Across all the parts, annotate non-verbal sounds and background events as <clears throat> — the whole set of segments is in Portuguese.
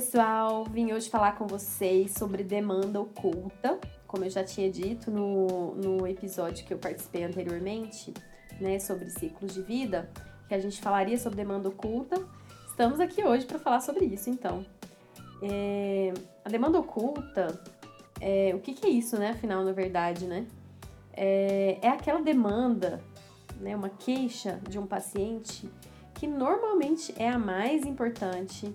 Pessoal, vim hoje falar com vocês sobre demanda oculta. Como eu já tinha dito no, no episódio que eu participei anteriormente, né, sobre ciclos de vida, que a gente falaria sobre demanda oculta. Estamos aqui hoje para falar sobre isso, então. É, a demanda oculta, é, o que, que, é isso, né? Afinal, na verdade, né? É, é aquela demanda, né, uma queixa de um paciente que normalmente é a mais importante,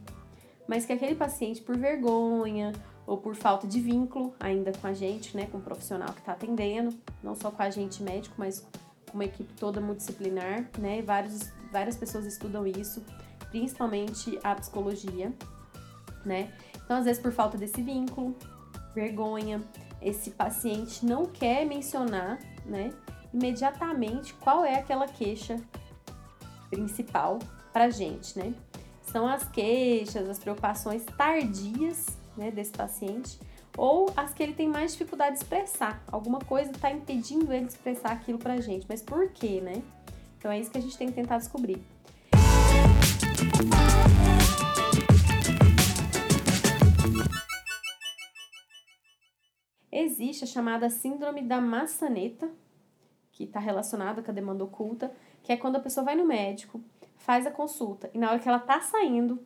mas que aquele paciente, por vergonha ou por falta de vínculo ainda com a gente, né, com o profissional que está atendendo, não só com a gente médico, mas com uma equipe toda multidisciplinar, né, vários, várias pessoas estudam isso, principalmente a psicologia, né? Então, às vezes, por falta desse vínculo, vergonha, esse paciente não quer mencionar, né, imediatamente qual é aquela queixa principal pra gente, né? São as queixas, as preocupações tardias, né, desse paciente, ou as que ele tem mais dificuldade de expressar. Alguma coisa está impedindo ele de expressar aquilo pra gente. Mas por quê, né? Então é isso que a gente tem que tentar descobrir. Existe a chamada síndrome da maçaneta, que está relacionada com a demanda oculta, que é quando a pessoa vai no médico, faz a consulta e na hora que ela tá saindo,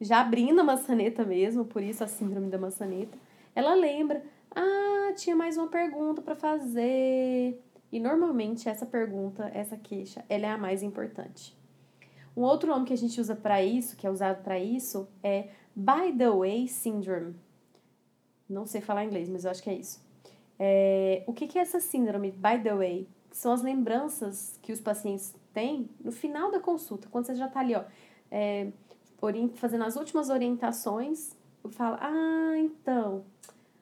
já abrindo a maçaneta mesmo, por isso a síndrome da maçaneta, ela lembra: "Ah, tinha mais uma pergunta para fazer". E normalmente essa pergunta, essa queixa, ela é a mais importante. Um outro nome que a gente usa para isso, que é usado para isso, é by the way syndrome. Não sei falar inglês, mas eu acho que é isso. É, o que, que é essa síndrome, by the way? São as lembranças que os pacientes têm no final da consulta, quando você já está ali, ó, é, fazendo as últimas orientações, fala, ah, então,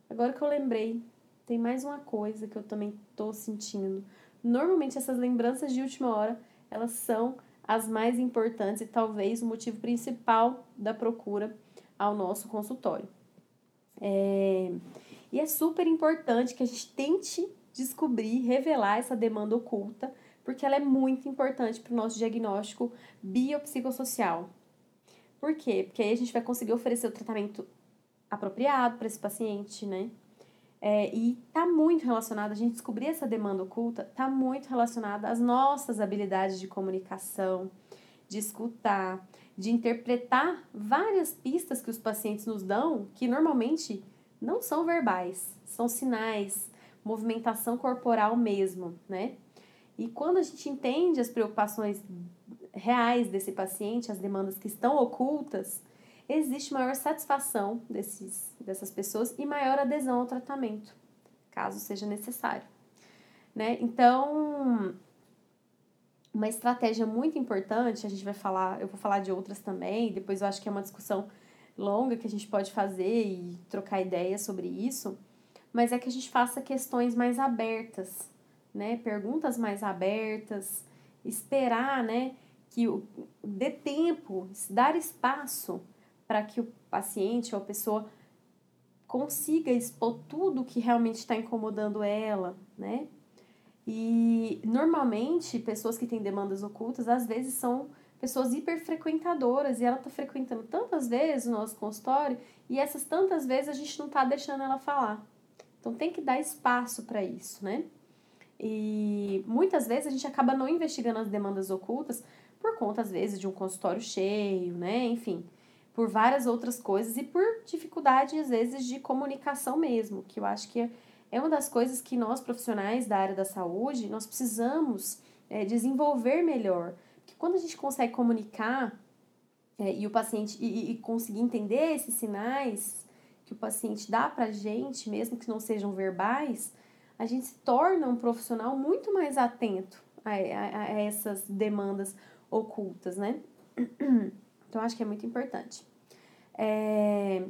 agora que eu lembrei, tem mais uma coisa que eu também estou sentindo. Normalmente essas lembranças de última hora, elas são as mais importantes e talvez o motivo principal da procura ao nosso consultório. É, e é super importante que a gente tente descobrir, revelar essa demanda oculta, porque ela é muito importante para o nosso diagnóstico biopsicossocial. Por quê? Porque aí a gente vai conseguir oferecer o tratamento apropriado para esse paciente, né? É, e tá muito relacionado, a gente descobrir essa demanda oculta, tá muito relacionada às nossas habilidades de comunicação, de escutar, de interpretar várias pistas que os pacientes nos dão, que normalmente não são verbais, são sinais, movimentação corporal mesmo, né? E quando a gente entende as preocupações reais desse paciente, as demandas que estão ocultas, existe maior satisfação desses, dessas pessoas e maior adesão ao tratamento, caso seja necessário. Né? Então, uma estratégia muito importante, a gente vai falar, eu vou falar de outras também, depois eu acho que é uma discussão longa que a gente pode fazer e trocar ideias sobre isso, mas é que a gente faça questões mais abertas, né? Perguntas mais abertas, esperar, né? Que o, dê tempo, dar espaço para que o paciente ou a pessoa consiga expor tudo que realmente está incomodando ela, né? E normalmente pessoas que têm demandas ocultas às vezes são pessoas hiperfrequentadoras e ela está frequentando tantas vezes o nosso consultório e essas tantas vezes a gente não está deixando ela falar. Então tem que dar espaço para isso, né? E muitas vezes a gente acaba não investigando as demandas ocultas por conta, às vezes, de um consultório cheio, né? Enfim, por várias outras coisas e por dificuldade, às vezes, de comunicação mesmo, que eu acho que é uma das coisas que nós, profissionais da área da saúde, nós precisamos é, desenvolver melhor. Porque quando a gente consegue comunicar é, e o paciente e, e conseguir entender esses sinais que o paciente dá pra gente, mesmo que não sejam verbais, a gente se torna um profissional muito mais atento a, a, a essas demandas ocultas, né? <clears throat> Então, acho que é muito importante. É,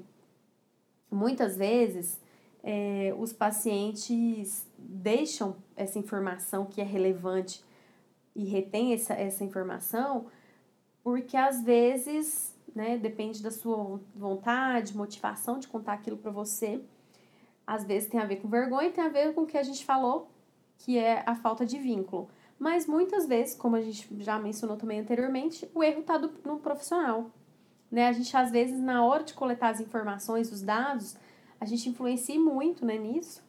muitas vezes, é, os pacientes deixam essa informação que é relevante e retém essa, essa informação porque, às vezes, né, depende da sua vontade, motivação de contar aquilo para você. Às vezes tem a ver com vergonha e tem a ver com o que a gente falou, que é a falta de vínculo. Mas muitas vezes, como a gente já mencionou também anteriormente, o erro está no profissional. Né? A gente, às vezes, na hora de coletar as informações, os dados, a gente influencia muito né, nisso.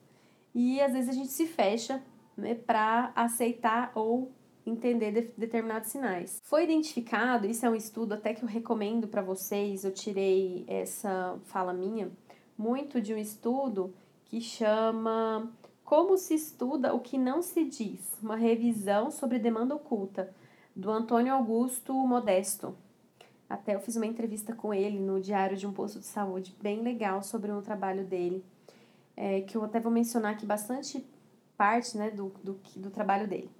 E às vezes a gente se fecha né, para aceitar ou entender de, determinados sinais. Foi identificado, isso é um estudo até que eu recomendo para vocês, eu tirei essa fala minha, muito de um estudo que chama como se estuda o que não se diz? Uma revisão sobre demanda oculta, do Antônio Augusto Modesto. Até eu fiz uma entrevista com ele no Diário de um Posto de Saúde, bem legal sobre o trabalho dele, é, que eu até vou mencionar aqui bastante parte né, do, do, do trabalho dele.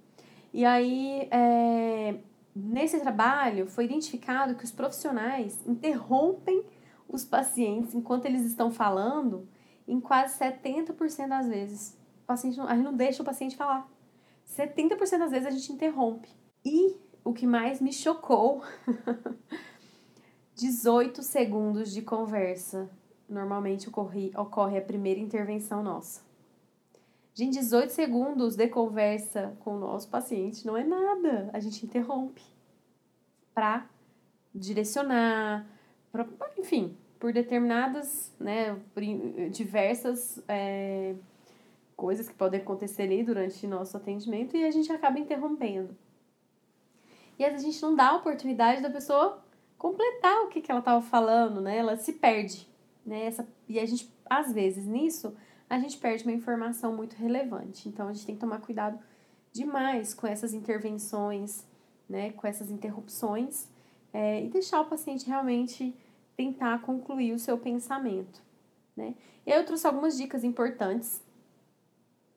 E aí, é, nesse trabalho, foi identificado que os profissionais interrompem os pacientes enquanto eles estão falando em quase 70% das vezes. O paciente não, a gente não deixa o paciente falar. 70% das vezes a gente interrompe. E o que mais me chocou, <laughs> 18 segundos de conversa. Normalmente ocorre, ocorre a primeira intervenção nossa. Gente, 18 segundos de conversa com o nosso paciente não é nada. A gente interrompe para direcionar, pra, enfim, por determinadas, né, diversas é, coisas que podem acontecer ali durante nosso atendimento e a gente acaba interrompendo. E a gente não dá a oportunidade da pessoa completar o que, que ela estava falando, né? Ela se perde, né? Essa, e a gente, às vezes, nisso, a gente perde uma informação muito relevante. Então, a gente tem que tomar cuidado demais com essas intervenções, né? Com essas interrupções é, e deixar o paciente realmente tentar concluir o seu pensamento, né? E aí eu trouxe algumas dicas importantes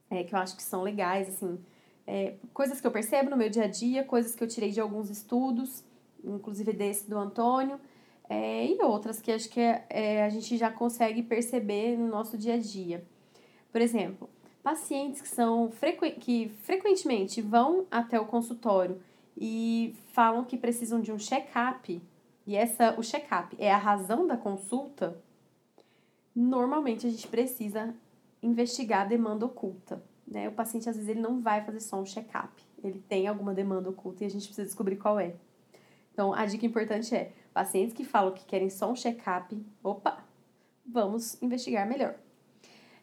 é, que eu acho que são legais, assim, é, coisas que eu percebo no meu dia a dia, coisas que eu tirei de alguns estudos, inclusive desse do Antônio, é, e outras que acho que é, a gente já consegue perceber no nosso dia a dia. Por exemplo, pacientes que são frequ... que frequentemente vão até o consultório e falam que precisam de um check-up, e essa o check-up é a razão da consulta, normalmente a gente precisa investigar a demanda oculta. Né? O paciente, às vezes, ele não vai fazer só um check-up. Ele tem alguma demanda oculta e a gente precisa descobrir qual é. Então, a dica importante é: pacientes que falam que querem só um check-up, opa, vamos investigar melhor.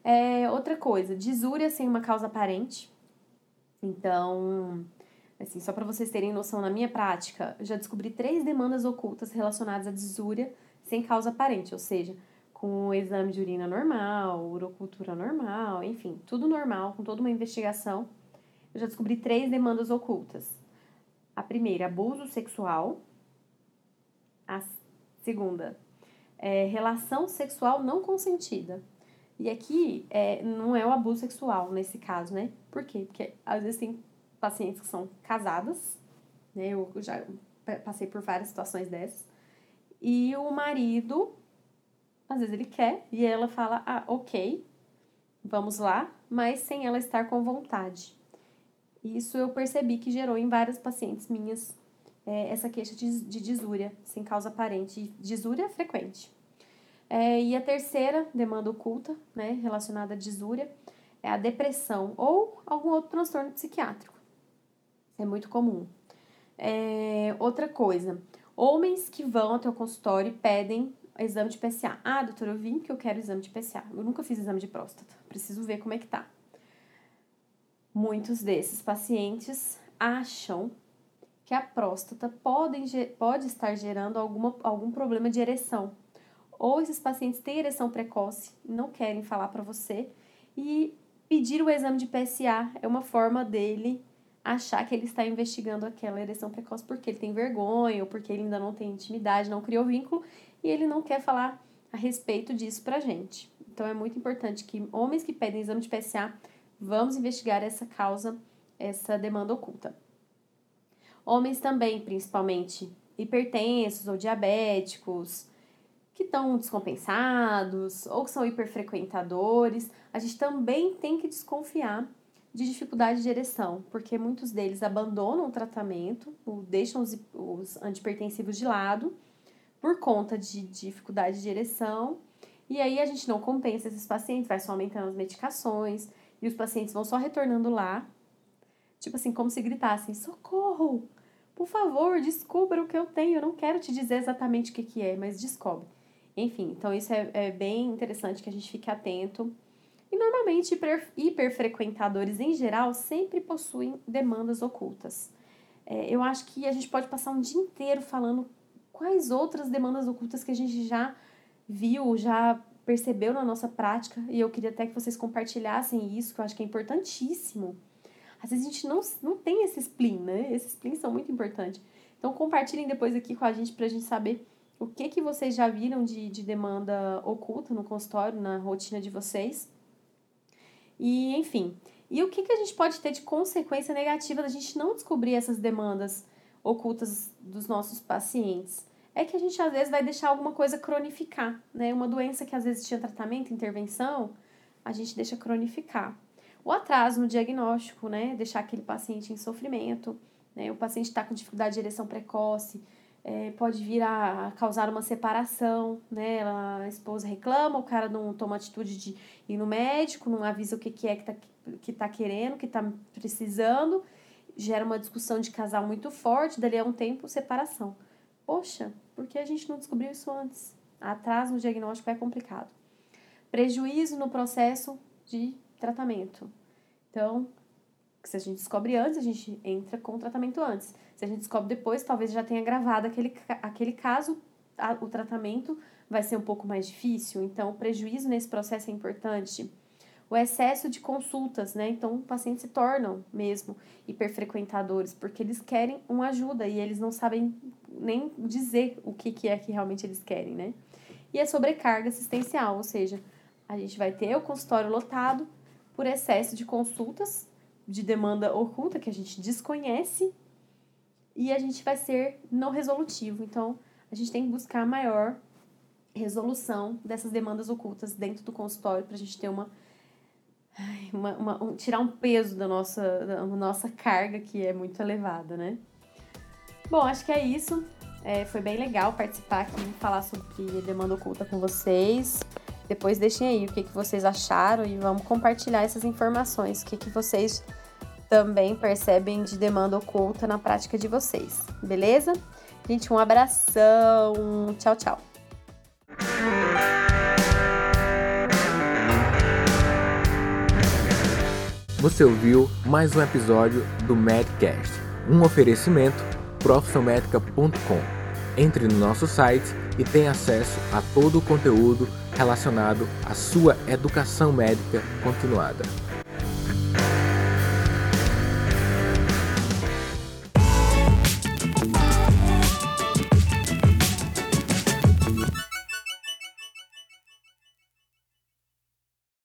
É, outra coisa, disúria sem uma causa aparente. Então, assim, só para vocês terem noção, na minha prática, já descobri três demandas ocultas relacionadas à disúria sem causa aparente, ou seja, com o exame de urina normal, urocultura normal, enfim, tudo normal, com toda uma investigação, eu já descobri três demandas ocultas. A primeira, abuso sexual. A segunda, é, relação sexual não consentida. E aqui é, não é o abuso sexual nesse caso, né? Por quê? Porque às vezes tem pacientes que são casadas, né? Eu já passei por várias situações dessas. E o marido às vezes ele quer e ela fala, ah, ok, vamos lá, mas sem ela estar com vontade. Isso eu percebi que gerou em várias pacientes minhas é, essa queixa de, de sem causa aparente. Disúria frequente. É, e a terceira demanda oculta, né, relacionada à disúria, é a depressão ou algum outro transtorno psiquiátrico. É muito comum. É, outra coisa, homens que vão até o consultório e pedem exame de PSA. Ah, doutora, eu vim que eu quero exame de PSA. Eu nunca fiz exame de próstata. Preciso ver como é que tá. Muitos desses pacientes acham que a próstata pode, pode estar gerando alguma, algum problema de ereção. Ou esses pacientes têm ereção precoce, não querem falar para você, e pedir o exame de PSA é uma forma dele achar que ele está investigando aquela ereção precoce porque ele tem vergonha ou porque ele ainda não tem intimidade, não criou vínculo e ele não quer falar a respeito disso pra gente. Então é muito importante que homens que pedem exame de PSA, vamos investigar essa causa, essa demanda oculta. Homens também, principalmente hipertensos ou diabéticos, que estão descompensados ou que são hiperfrequentadores, a gente também tem que desconfiar de dificuldade de ereção, porque muitos deles abandonam o tratamento, deixam os, os antipertensivos de lado por conta de dificuldade de ereção, e aí a gente não compensa esses pacientes, vai só aumentando as medicações, e os pacientes vão só retornando lá, tipo assim, como se gritassem: socorro! Por favor, descubra o que eu tenho. Eu não quero te dizer exatamente o que, que é, mas descobre. Enfim, então isso é, é bem interessante que a gente fique atento. E normalmente hiper, hiperfrequentadores em geral sempre possuem demandas ocultas. É, eu acho que a gente pode passar um dia inteiro falando quais outras demandas ocultas que a gente já viu, já percebeu na nossa prática, e eu queria até que vocês compartilhassem isso, que eu acho que é importantíssimo. Às vezes a gente não, não tem esse spleen, né? Esses spleens são muito importantes. Então compartilhem depois aqui com a gente pra gente saber o que, que vocês já viram de, de demanda oculta no consultório, na rotina de vocês. E, enfim, e o que, que a gente pode ter de consequência negativa da gente não descobrir essas demandas ocultas dos nossos pacientes? É que a gente às vezes vai deixar alguma coisa cronificar, né? Uma doença que às vezes tinha tratamento, intervenção, a gente deixa cronificar. O atraso no diagnóstico, né? Deixar aquele paciente em sofrimento, né? O paciente está com dificuldade de ereção precoce, é, pode vir a causar uma separação, né? A esposa reclama, o cara não toma atitude de ir no médico, não avisa o que, que é que tá, que tá querendo, que tá precisando, gera uma discussão de casal muito forte, dali a um tempo, separação. Poxa, por que a gente não descobriu isso antes? Atraso no diagnóstico é complicado. Prejuízo no processo de tratamento. Então, se a gente descobre antes, a gente entra com o tratamento antes. Se a gente descobre depois, talvez já tenha gravado aquele, aquele caso, a, o tratamento vai ser um pouco mais difícil. Então, o prejuízo nesse processo é importante. O excesso de consultas, né? Então, pacientes se tornam mesmo hiperfrequentadores, porque eles querem uma ajuda e eles não sabem nem dizer o que, que é que realmente eles querem, né? E a sobrecarga assistencial, ou seja, a gente vai ter o consultório lotado por excesso de consultas de demanda oculta que a gente desconhece e a gente vai ser não resolutivo. Então, a gente tem que buscar maior resolução dessas demandas ocultas dentro do consultório para a gente ter uma, uma, uma um, tirar um peso da nossa, da nossa carga que é muito elevada, né? Bom, acho que é isso. É, foi bem legal participar aqui e falar sobre demanda oculta com vocês. Depois deixem aí o que, que vocês acharam e vamos compartilhar essas informações. O que, que vocês também percebem de demanda oculta na prática de vocês, beleza? Gente, um abração. Tchau, tchau. Você ouviu mais um episódio do Medcast, um oferecimento profissionmedica.com. Entre no nosso site e tenha acesso a todo o conteúdo relacionado à sua educação médica continuada.